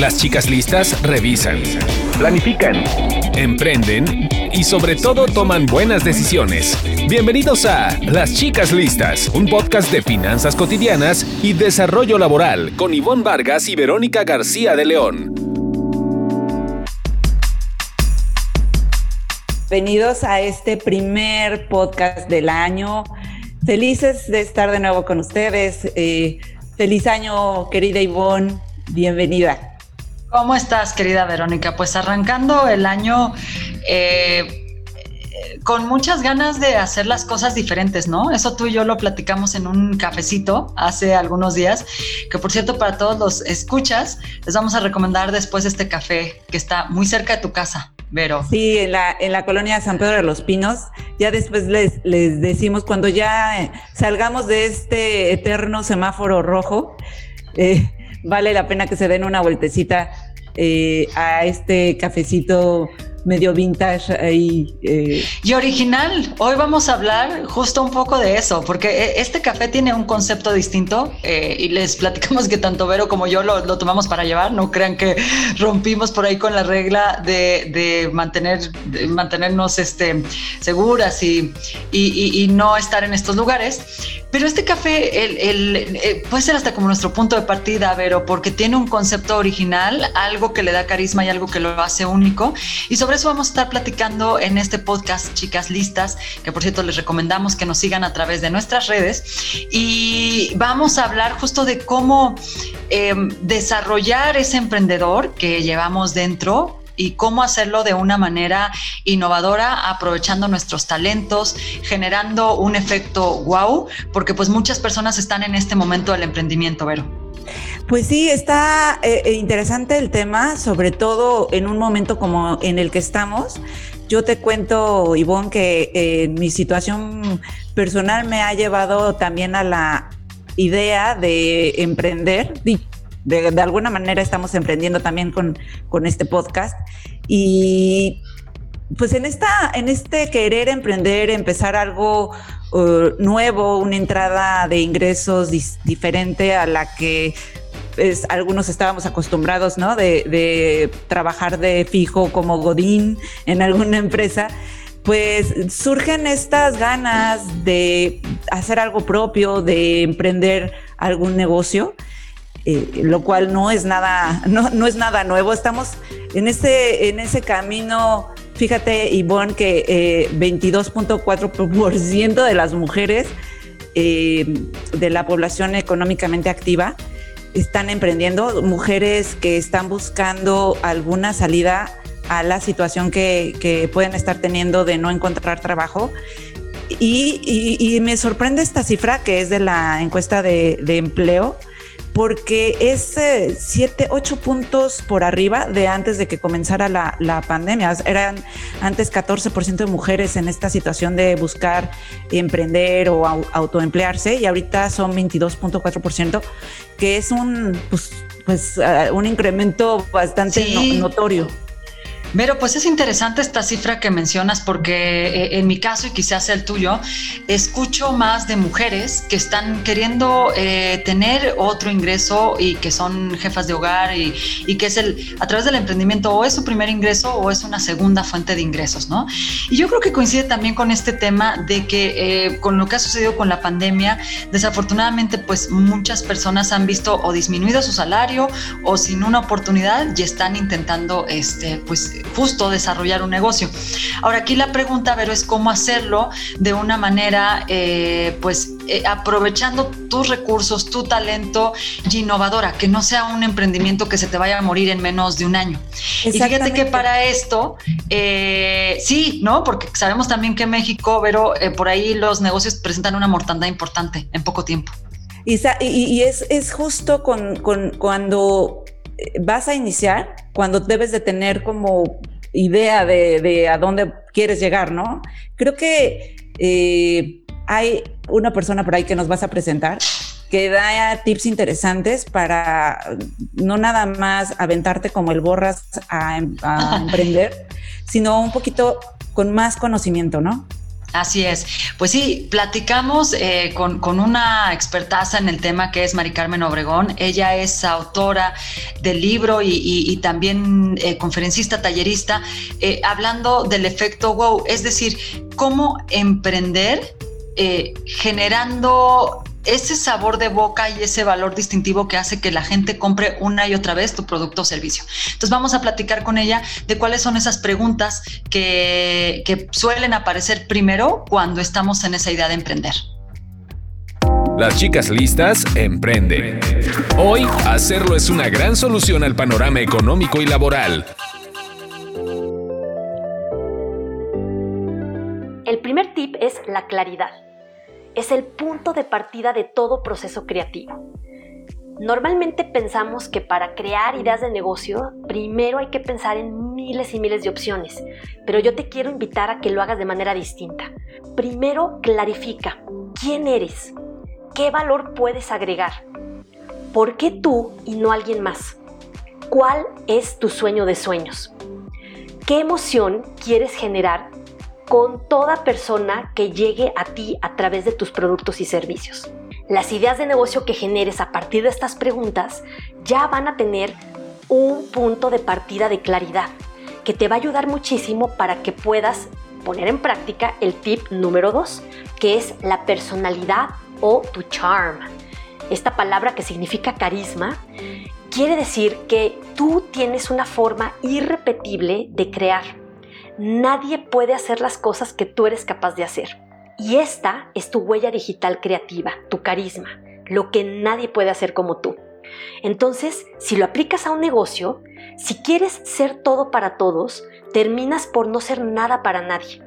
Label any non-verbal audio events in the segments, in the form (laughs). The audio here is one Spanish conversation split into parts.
Las chicas listas revisan, planifican, emprenden y sobre todo toman buenas decisiones. Bienvenidos a Las chicas listas, un podcast de finanzas cotidianas y desarrollo laboral con Ivonne Vargas y Verónica García de León. Bienvenidos a este primer podcast del año. Felices de estar de nuevo con ustedes. Eh, feliz año, querida Ivonne. Bienvenida. ¿Cómo estás, querida Verónica? Pues arrancando el año eh, con muchas ganas de hacer las cosas diferentes, ¿no? Eso tú y yo lo platicamos en un cafecito hace algunos días, que por cierto para todos los escuchas, les vamos a recomendar después este café que está muy cerca de tu casa. Vero. Sí, en la, en la colonia San Pedro de los Pinos. Ya después les, les decimos, cuando ya salgamos de este eterno semáforo rojo, eh, vale la pena que se den una vueltecita eh, a este cafecito medio vintage ahí. Eh. Y original. Hoy vamos a hablar justo un poco de eso, porque e, este café tiene un concepto distinto eh, y les platicamos que tanto Vero como yo lo, tomamos para llevar. No crean que rompimos por ahí con la regla de, mantener, mantenernos este, seguras y, y, no estar en estos lugares. Pero este café el, eh, puede ser hasta como nuestro punto de partida, Vero, porque tiene un concepto original, algo que le da carisma y algo que lo hace único. Y sobre eso vamos a estar platicando en este podcast, chicas listas, que por cierto les recomendamos que nos sigan a través de nuestras redes. Y vamos a hablar justo de cómo em, desarrollar ese emprendedor que llevamos dentro y cómo hacerlo de una manera innovadora, aprovechando nuestros talentos, generando un efecto wow, porque pues muchas personas están en este momento del emprendimiento, Vero. Pues sí, está eh, eh, interesante el tema, sobre todo en un momento como en el que estamos. Yo te cuento, Ivonne, que eh, mi situación personal me ha llevado también a la idea de emprender, de, alguna manera estamos emprendiendo también con, con este podcast. Y pues en, esta, en este querer emprender, empezar algo uh, nuevo, una entrada de ingresos diferente a la que pues, algunos estábamos acostumbrados, ¿no? De, de, trabajar de fijo como Godín en alguna empresa, pues surgen estas ganas de hacer algo propio, de emprender algún negocio. Eh, lo cual no es nada, no, es nada nuevo. Estamos en ese, en ese camino. Fíjate, Ivonne, que 22.4% eh, de las mujeres eh, de la población económicamente activa están emprendiendo, mujeres que están buscando alguna salida a la situación que, pueden estar teniendo de no encontrar trabajo. Y, me sorprende esta cifra que es de la encuesta de empleo, porque es 7, 8 puntos por arriba de antes de que comenzara la, la pandemia. Eran antes 14% de mujeres en esta situación de buscar emprender o autoemplearse y ahorita son 22.4%, que es un, pues, pues, uh, un incremento bastante notorio. Pero pues es interesante esta cifra que mencionas porque eh, en mi caso y quizás el tuyo, escucho más de mujeres que están queriendo eh, tener otro ingreso y que son jefas de hogar y, y, que es el, a través del emprendimiento o es su primer ingreso o es una segunda fuente de ingresos, ¿no? Y yo creo que coincide también con este tema de que eh, con lo que ha sucedido con la pandemia, desafortunadamente pues muchas personas han visto o disminuido su salario o sin una oportunidad y están intentando este pues justo desarrollar un negocio. Ahora aquí la pregunta, Vero, es cómo hacerlo de una manera, eh, pues, eh, aprovechando tus recursos, tu talento y innovadora, que no sea un emprendimiento que se te vaya a morir en menos de un año. Y fíjate que para esto, eh, sí, ¿no? Porque sabemos también que México, Vero, por ahí los negocios presentan una mortandad importante en poco tiempo. Y, es, es, justo con, con, cuando vas a iniciar cuando debes de tener como idea de, a dónde quieres llegar, ¿no? Creo que eh, hay una persona por ahí que nos vas a presentar que da tips interesantes para no nada más aventarte como el borras a, a (laughs) emprender, sino un poquito con más conocimiento, ¿no? Así es. Pues sí, platicamos eh, con, una expertaza en el tema que es Mari Carmen Obregón. Ella es autora del libro y, también eh, conferencista, tallerista, eh, hablando del efecto wow, es decir, cómo emprender generando ese sabor de boca y ese valor distintivo que hace que la gente compre una y otra vez tu producto o servicio. Entonces vamos a platicar con ella de cuáles son esas preguntas que, que suelen aparecer primero cuando estamos en esa idea de emprender. Las chicas listas emprenden. Hoy, hacerlo es una gran solución al panorama económico y laboral. El primer tip es la claridad es el punto de partida de todo proceso creativo. Normalmente pensamos que para crear ideas de negocio, primero hay que pensar en miles y miles de opciones, pero yo te quiero invitar a que lo hagas de manera distinta. Primero clarifica quién eres, qué valor puedes agregar, por qué tú y no alguien más, cuál es tu sueño de sueños, qué emoción quieres generar con toda persona que llegue a ti a través de tus productos y servicios. Las ideas de negocio que generes a partir de estas preguntas ya van a tener un punto de partida de claridad que te va a ayudar muchísimo para que puedas poner en práctica el tip número 2, que es la personalidad o tu charm. Esta palabra que significa carisma quiere decir que tú tienes una forma irrepetible de crear nadie puede hacer las cosas que tú eres capaz de hacer. Y esta es tu huella digital creativa, tu carisma, lo que nadie puede hacer como tú. Entonces, si lo aplicas a un negocio, si quieres ser todo para todos, terminas por no ser nada para nadie.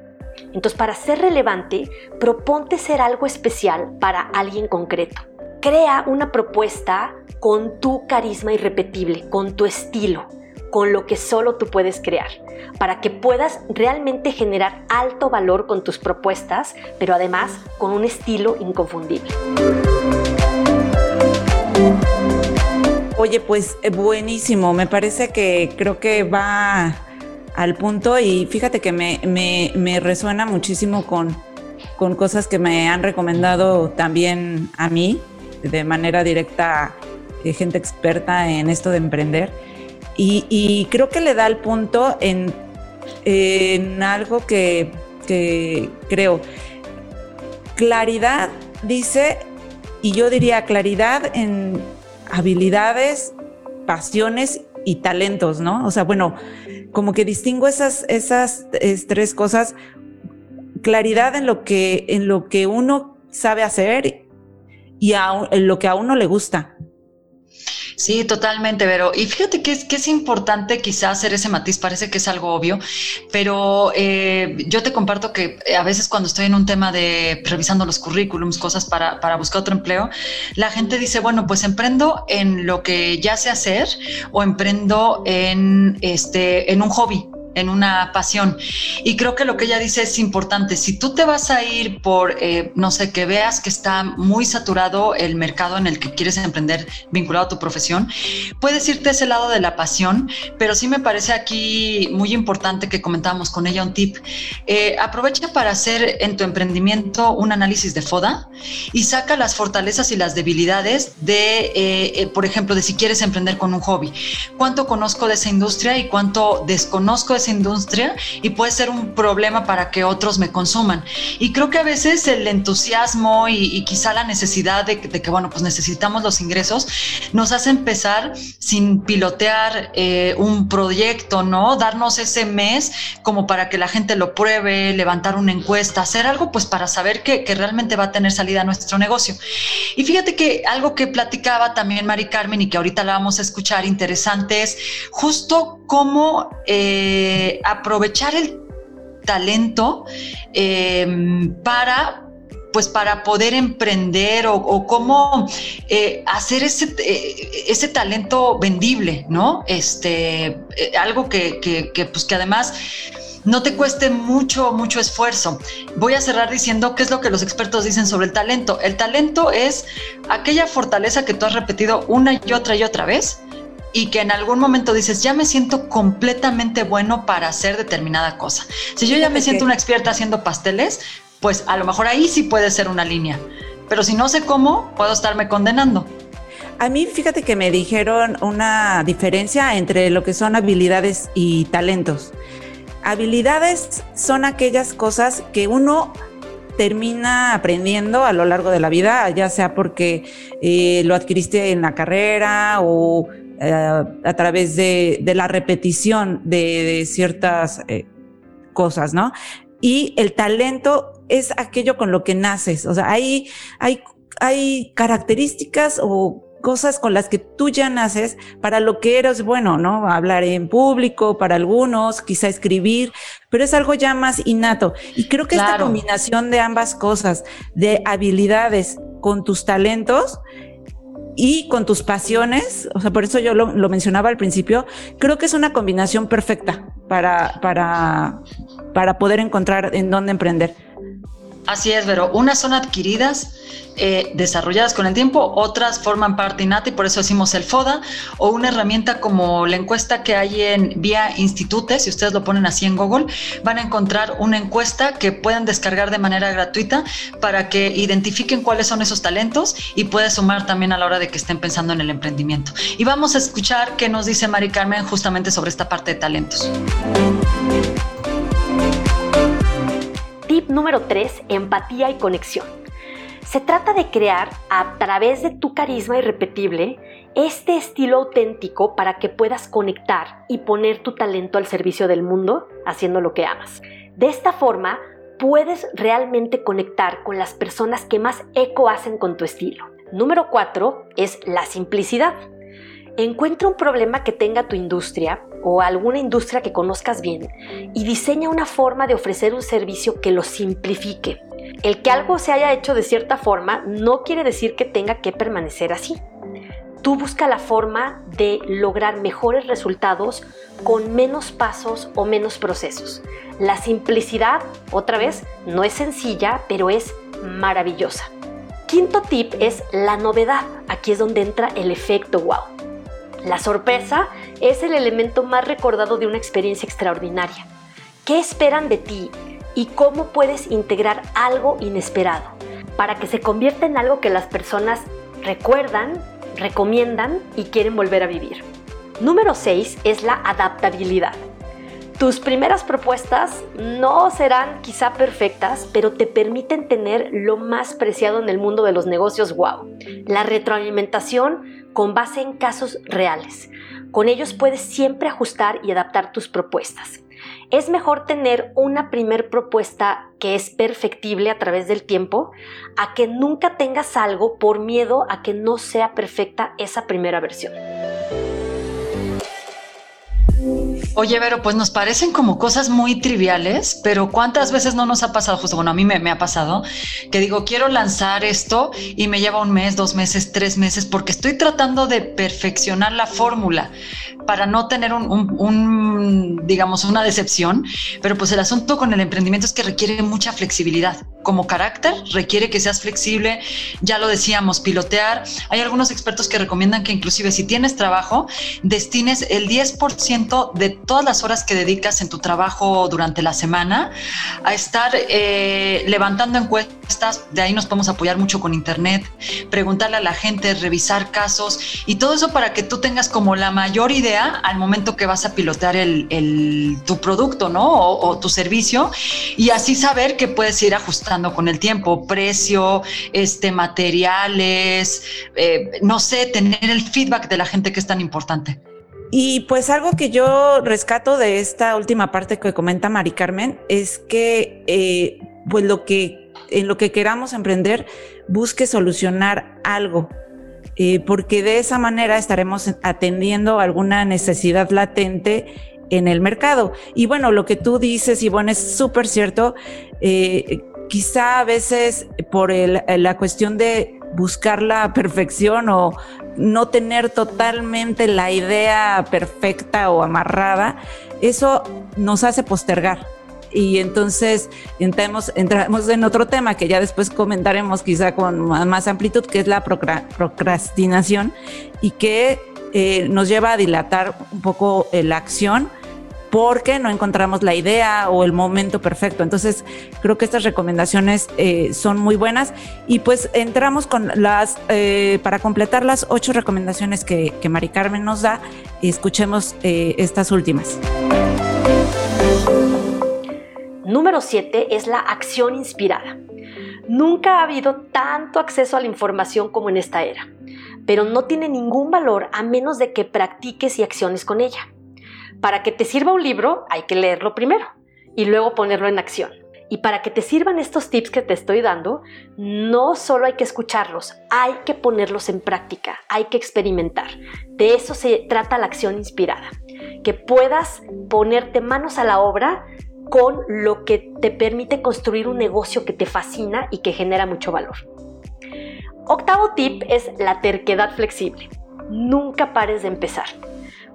Entonces, para ser relevante, proponte ser algo especial para alguien concreto. Crea una propuesta con tu carisma irrepetible, con tu estilo, con lo que solo tú puedes crear, para que puedas realmente generar alto valor con tus propuestas, pero además con un estilo inconfundible. Oye, pues eh, buenísimo, me parece que creo que va al punto y fíjate que me, resuena muchísimo con, con cosas que me han recomendado también a mí de manera directa eh, gente experta en esto de emprender y, creo que le da el punto en, algo que, creo. Claridad dice, y yo diría claridad en habilidades, pasiones y talentos, ¿no? O sea, bueno, como que distingo esas, esas tres cosas. Claridad en lo que, en lo que uno sabe hacer y en lo que a uno le gusta. Sí, totalmente, Vero. Y fíjate que es, que es importante quizás hacer ese matiz, parece que es algo obvio, pero eh, yo te comparto que eh, a veces cuando estoy en un tema de revisando los currículums, cosas para, para buscar otro empleo, la gente dice, bueno, pues emprendo en lo que ya sé hacer o emprendo en, este, en un hobby en una pasión. Y creo que lo que ella dice es importante. Si tú te vas a ir por, eh, no sé, que veas que está muy saturado el mercado en el que quieres emprender vinculado a tu profesión, puedes irte a ese lado de la pasión, pero sí me parece aquí muy importante que comentamos con ella un tip. Eh, aprovecha para hacer en tu emprendimiento un análisis de FODA y saca las fortalezas y las debilidades de, eh, por ejemplo, de si quieres emprender con un hobby. ¿Cuánto conozco de esa industria y cuánto desconozco de industria y puede ser un problema para que otros me consuman. Y creo que a veces el entusiasmo y, quizá la necesidad de, que, bueno, pues necesitamos los ingresos, nos hace empezar sin pilotear eh, un proyecto, ¿no? Darnos ese mes como para que la gente lo pruebe, levantar una encuesta, hacer algo pues para saber que, que realmente va a tener salida nuestro negocio. Y fíjate que algo que platicaba también Mari Carmen y que ahorita la vamos a escuchar interesante es justo cómo eh, aprovechar el talento eh, para pues para poder emprender o, cómo eh, hacer ese, ese talento vendible, ¿no? Este, algo que, que, pues que además no te cueste mucho, mucho esfuerzo. Voy a cerrar diciendo qué es lo que los expertos dicen sobre el talento. El talento es aquella fortaleza que tú has repetido una y otra y otra vez y que en algún momento dices, ya me siento completamente bueno para hacer determinada cosa. Si yo ya me siento una experta haciendo pasteles, pues a lo mejor ahí sí puede ser una línea. Pero si no sé cómo, puedo estarme condenando. A mí, fíjate que me dijeron una diferencia entre lo que son habilidades y talentos. Habilidades son aquellas cosas que uno termina aprendiendo a lo largo de la vida, ya sea porque eh, lo adquiriste en la carrera o eh, a través de, la repetición de, ciertas eh, cosas, ¿no? Y el talento es aquello con lo que naces, o sea, hay, hay, hay características o cosas con las que tú ya naces para lo que eres bueno, ¿no? Hablar en público para algunos, quizá escribir, pero es algo ya más innato. Y creo que esta combinación de ambas cosas, de habilidades con tus talentos, y con tus pasiones, o sea, por eso yo lo, mencionaba al principio, creo que es una combinación perfecta para, para, para poder encontrar en dónde emprender. Así es, pero unas son adquiridas, eh, desarrolladas con el tiempo, otras forman parte innata y por eso decimos el FODA, o una herramienta como la encuesta que hay en Vía Institute, si ustedes lo ponen así en Google, van a encontrar una encuesta que puedan descargar de manera gratuita para que identifiquen cuáles son esos talentos y puede sumar también a la hora de que estén pensando en el emprendimiento. Y vamos a escuchar qué nos dice Mari Carmen justamente sobre esta parte de talentos. Tip número 3, empatía y conexión. Se trata de crear a través de tu carisma irrepetible este estilo auténtico para que puedas conectar y poner tu talento al servicio del mundo haciendo lo que amas. De esta forma, puedes realmente conectar con las personas que más eco hacen con tu estilo. Número 4 es la simplicidad. Encuentra un problema que tenga tu industria o alguna industria que conozcas bien y diseña una forma de ofrecer un servicio que lo simplifique. El que algo se haya hecho de cierta forma no quiere decir que tenga que permanecer así. Tú busca la forma de lograr mejores resultados con menos pasos o menos procesos. La simplicidad, otra vez, no es sencilla, pero es maravillosa. Quinto tip es la novedad. Aquí es donde entra el efecto wow. La sorpresa es el elemento más recordado de una experiencia extraordinaria. ¿Qué esperan de ti y cómo puedes integrar algo inesperado para que se convierta en algo que las personas recuerdan, recomiendan y quieren volver a vivir? Número 6 es la adaptabilidad. Tus primeras propuestas no serán quizá perfectas, pero te permiten tener lo más preciado en el mundo de los negocios wow. La retroalimentación con base en casos reales. Con ellos puedes siempre ajustar y adaptar tus propuestas. Es mejor tener una primer propuesta que es perfectible a través del tiempo a que nunca tengas algo por miedo a que no sea perfecta esa primera versión. Oye, Vero, pues nos parecen como cosas muy triviales, pero ¿cuántas veces no nos ha pasado? Justo, bueno, a mí me, ha pasado que digo, quiero lanzar esto y me lleva un mes, dos meses, tres meses, porque estoy tratando de perfeccionar la fórmula para no tener un, digamos, una decepción, pero pues el asunto con el emprendimiento es que requiere mucha flexibilidad. Como carácter, requiere que seas flexible, ya lo decíamos, pilotear. Hay algunos expertos que recomiendan que inclusive si tienes trabajo, destines el 10% de todas las horas que dedicas en tu trabajo durante la semana a estar eh, levantando encuestas, de ahí nos podemos apoyar mucho con internet, preguntarle a la gente, revisar casos y todo eso para que tú tengas como la mayor idea al momento que vas a pilotear el, tu producto, ¿no? O, tu servicio y así saber que puedes ir ajustando con el tiempo, precio, este, materiales, eh, no sé, tener el feedback de la gente que es tan importante. Y pues algo que yo rescato de esta última parte que comenta Mari Carmen es que eh, pues lo que en lo que queramos emprender busque solucionar algo eh, porque de esa manera estaremos atendiendo alguna necesidad latente en el mercado. Y bueno, lo que tú dices, Ivonne, es súper cierto. Eh, quizá a veces por la cuestión de buscar la perfección o no tener totalmente la idea perfecta o amarrada, eso nos hace postergar. Y entonces entramos, entramos en otro tema que ya después comentaremos quizá con más amplitud, que es la procrastinación y que eh, nos lleva a dilatar un poco la acción porque no encontramos la idea o el momento perfecto. Entonces, creo que estas recomendaciones eh, son muy buenas y pues entramos con las, eh, para completar las ocho recomendaciones que, Mari Carmen nos da, escuchemos eh, estas últimas. Número 7 es la acción inspirada. Nunca ha habido tanto acceso a la información como en esta era, pero no tiene ningún valor a menos de que practiques y acciones con ella. Para que te sirva un libro hay que leerlo primero y luego ponerlo en acción. Y para que te sirvan estos tips que te estoy dando, no solo hay que escucharlos, hay que ponerlos en práctica, hay que experimentar. De eso se trata la acción inspirada, que puedas ponerte manos a la obra con lo que te permite construir un negocio que te fascina y que genera mucho valor. Octavo tip es la terquedad flexible. Nunca pares de empezar.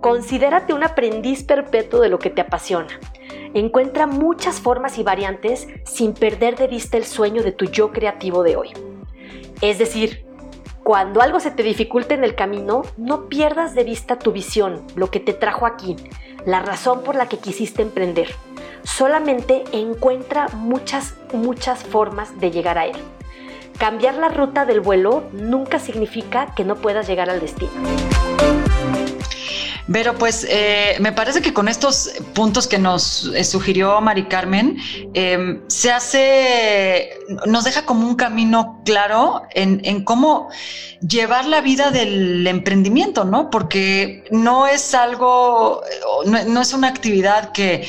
Considérate un aprendiz perpetuo de lo que te apasiona. Encuentra muchas formas y variantes sin perder de vista el sueño de tu yo creativo de hoy. Es decir, cuando algo se te dificulte en el camino, no pierdas de vista tu visión, lo que te trajo aquí, la razón por la que quisiste emprender. Solamente encuentra muchas, muchas formas de llegar a él. Cambiar la ruta del vuelo nunca significa que no puedas llegar al destino. Pero pues eh, me parece que con estos puntos que nos eh, sugirió Mari Carmen, em, se hace, nos deja como un camino claro en, cómo llevar la vida del emprendimiento, ¿no? Porque no es algo, no, es una actividad que,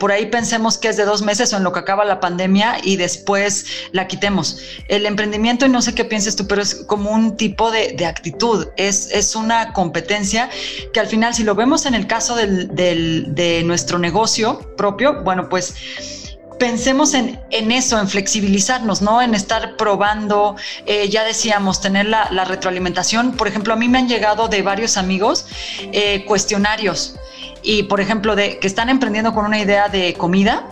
por ahí pensemos que es de dos meses o en lo que acaba la pandemia y después la quitemos. El emprendimiento, y no sé qué pienses tú, pero es como un tipo de, de actitud, es, es una competencia que al final si lo vemos en el caso de nuestro negocio propio, bueno, pues pensemos en, eso, en flexibilizarnos, ¿no? En estar probando, eh, ya decíamos, tener la, retroalimentación. Por ejemplo, a mí me han llegado de varios amigos eh, cuestionarios y, por ejemplo, de que están emprendiendo con una idea de comida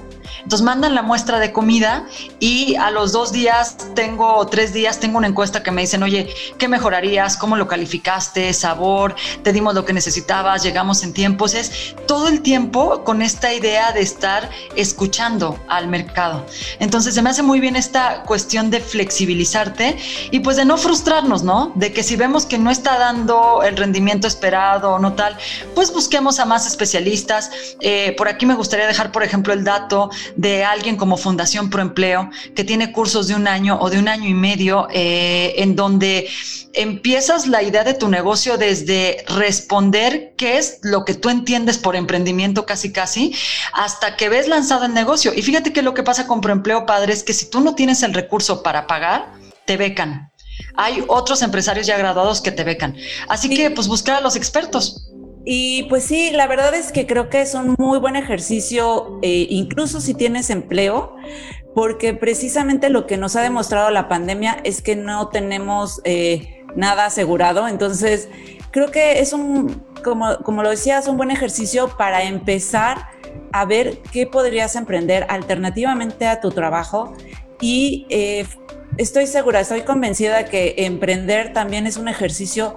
entonces mandan la muestra de comida y a los dos días tengo, tres días, tengo una encuesta que me dicen, oye, ¿qué mejorarías? ¿Cómo lo calificaste? ¿Sabor? ¿Te dimos lo que necesitabas? ¿Llegamos en tiempos? Es todo el tiempo con esta idea de estar escuchando al mercado. Entonces se me hace muy bien esta cuestión de flexibilizarte y pues de no frustrarnos, ¿no? De que si vemos que no está dando el rendimiento esperado o no tal, pues busquemos a más especialistas. Eh, por aquí me gustaría dejar, por ejemplo, el dato de alguien como Fundación Proempleo, que tiene cursos de un año o de un año y medio, eh, en donde empiezas la idea de tu negocio desde responder qué es lo que tú entiendes por emprendimiento casi casi, hasta que ves lanzado el negocio. Y fíjate que lo que pasa con Proempleo Padre es que si tú no tienes el recurso para pagar, te becan. Hay otros empresarios ya graduados que te becan. Así que pues buscar a los expertos. Y pues sí, la verdad es que creo que es un muy buen ejercicio, eh, incluso si tienes empleo, porque precisamente lo que nos ha demostrado la pandemia es que no tenemos eh, nada asegurado. Entonces, creo que es un, como, como lo decías, un buen ejercicio para empezar a ver qué podrías emprender alternativamente a tu trabajo. Y eh, estoy segura, estoy convencida que emprender también es un ejercicio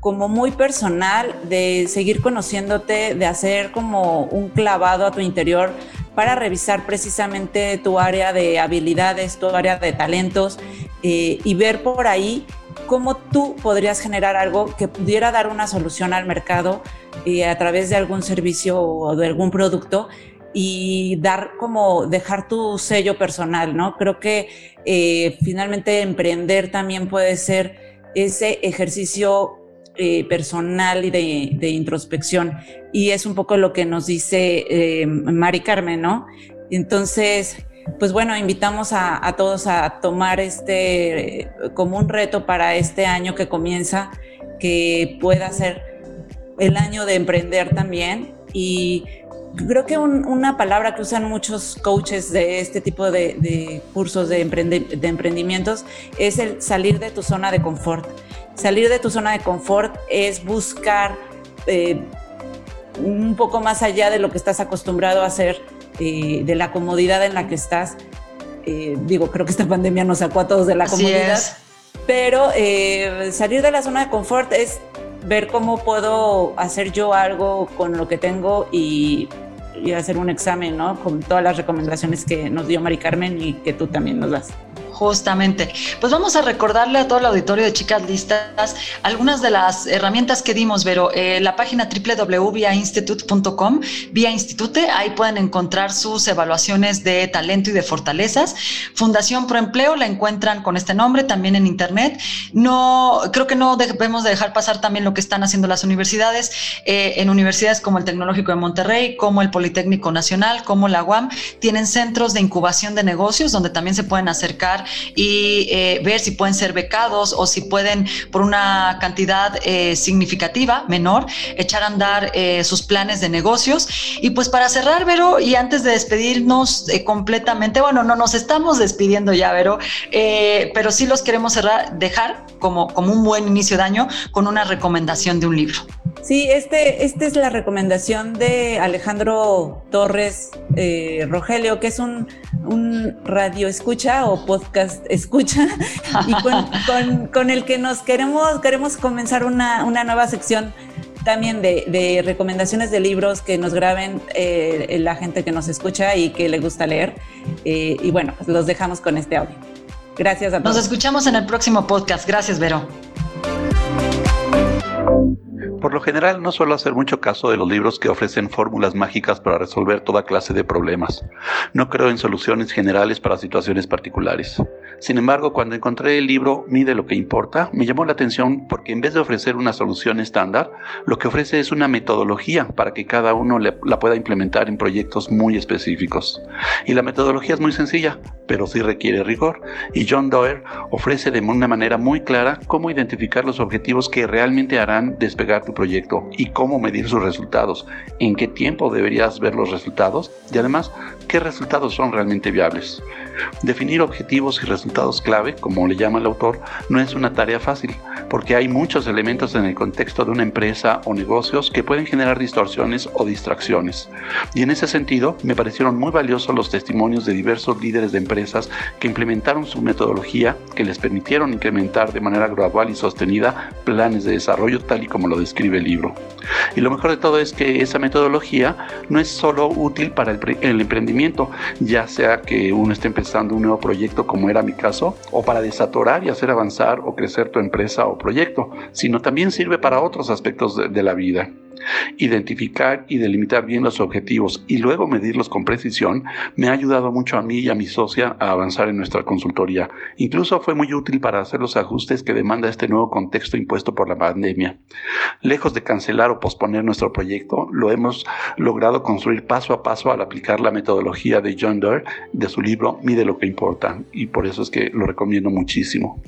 como muy personal, de seguir conociéndote, de hacer como un clavado a tu interior para revisar precisamente tu área de habilidades, tu área de talentos eh, y ver por ahí cómo tú podrías generar algo que pudiera dar una solución al mercado eh, a través de algún servicio o de algún producto y dar como dejar tu sello personal, ¿no? Creo que eh, finalmente emprender también puede ser ese ejercicio eh, personal y de, introspección. Y es un poco lo que nos dice eh, Mari Carmen, ¿no? Entonces, pues bueno, invitamos a, todos a tomar este como un reto para este año que comienza, que pueda ser el año de emprender también. Y creo que una palabra que usan muchos coaches de este tipo de, cursos de, de emprendimientos es el salir de tu zona de confort. Salir de tu zona de confort es buscar eh, un poco más allá de lo que estás acostumbrado a hacer, eh, de la comodidad en la que estás. Eh, digo, creo que esta pandemia nos sacó a todos de la comodidad. Pero salir de la zona de confort es ver cómo puedo hacer yo algo con lo que tengo y y hacer un examen, ¿no? Con todas las recomendaciones que nos dio Mari Carmen y que tú también nos das. Justamente. Pues vamos a recordarle a todo el auditorio de Chicas Listas algunas de las herramientas que dimos, Vero. Eh, la página www.viainstitute.com, Vía Institute, ahí pueden encontrar sus evaluaciones de talento y de fortalezas. Fundación Pro Empleo la encuentran con este nombre también en Internet. No, creo que no debemos de dejar pasar también lo que están haciendo las universidades, eh, en universidades como el Tecnológico de Monterrey, como el Politécnico Nacional, como la UAM, tienen centros de incubación de negocios donde también se pueden acercar y eh, ver si pueden ser becados o si pueden, por una cantidad eh, significativa, menor, echar a andar eh, sus planes de negocios. Y pues para cerrar, Vero, y antes de despedirnos completamente, bueno, no nos estamos despidiendo ya, Vero, pero sí los queremos dejar como, como un buen inicio de año con una recomendación de un libro. Sí, este, esta es la recomendación de Alejandro Torres Rogelio, que es un, radio escucha o podcast escucha y con, el que nos queremos, queremos comenzar una, nueva sección también de, recomendaciones de libros que nos graben eh, la gente que nos escucha y que le gusta leer. Eh, y bueno, pues los dejamos con este audio. Gracias a todos. Nos escuchamos en el próximo podcast. Gracias, Vero. Por lo general no suelo hacer mucho caso de los libros que ofrecen fórmulas mágicas para resolver toda clase de problemas. No creo en soluciones generales para situaciones particulares. Sin embargo, cuando encontré el libro Mide lo que importa, me llamó la atención porque en vez de ofrecer una solución estándar, lo que ofrece es una metodología para que cada uno la pueda implementar en proyectos muy específicos. Y la metodología es muy sencilla, pero sí requiere rigor. Y John Doerr ofrece de una manera muy clara cómo identificar los objetivos que realmente harán despegar tu proyecto y cómo medir sus resultados, en qué tiempo deberías ver los resultados y además qué resultados son realmente viables. Definir objetivos y resultados clave, como le llama el autor, no es una tarea fácil, porque hay muchos elementos en el contexto de una empresa o negocios que pueden generar distorsiones o distracciones. Y en ese sentido, me parecieron muy valiosos los testimonios de diversos líderes de empresas que implementaron su metodología que les permitieron incrementar de manera gradual y sostenida planes de desarrollo tal y como lo describe el libro. Y lo mejor de todo es que esa metodología no es solo útil para el, el emprendimiento, ya sea que uno esté empezando un nuevo proyecto como era mi caso, o para desatorar y hacer avanzar o crecer tu empresa o proyecto, sino también sirve para otros aspectos de, de la vida. Identificar y delimitar bien los objetivos y luego medirlos con precisión me ha ayudado mucho a mí y a mi socia a avanzar en nuestra consultoría. Incluso fue muy útil para hacer los ajustes que demanda este nuevo contexto impuesto por la pandemia. Lejos de cancelar o posponer nuestro proyecto, lo hemos logrado construir paso a paso al aplicar la metodología de John Doerr de su libro Mide lo que importa y por eso es que lo recomiendo muchísimo.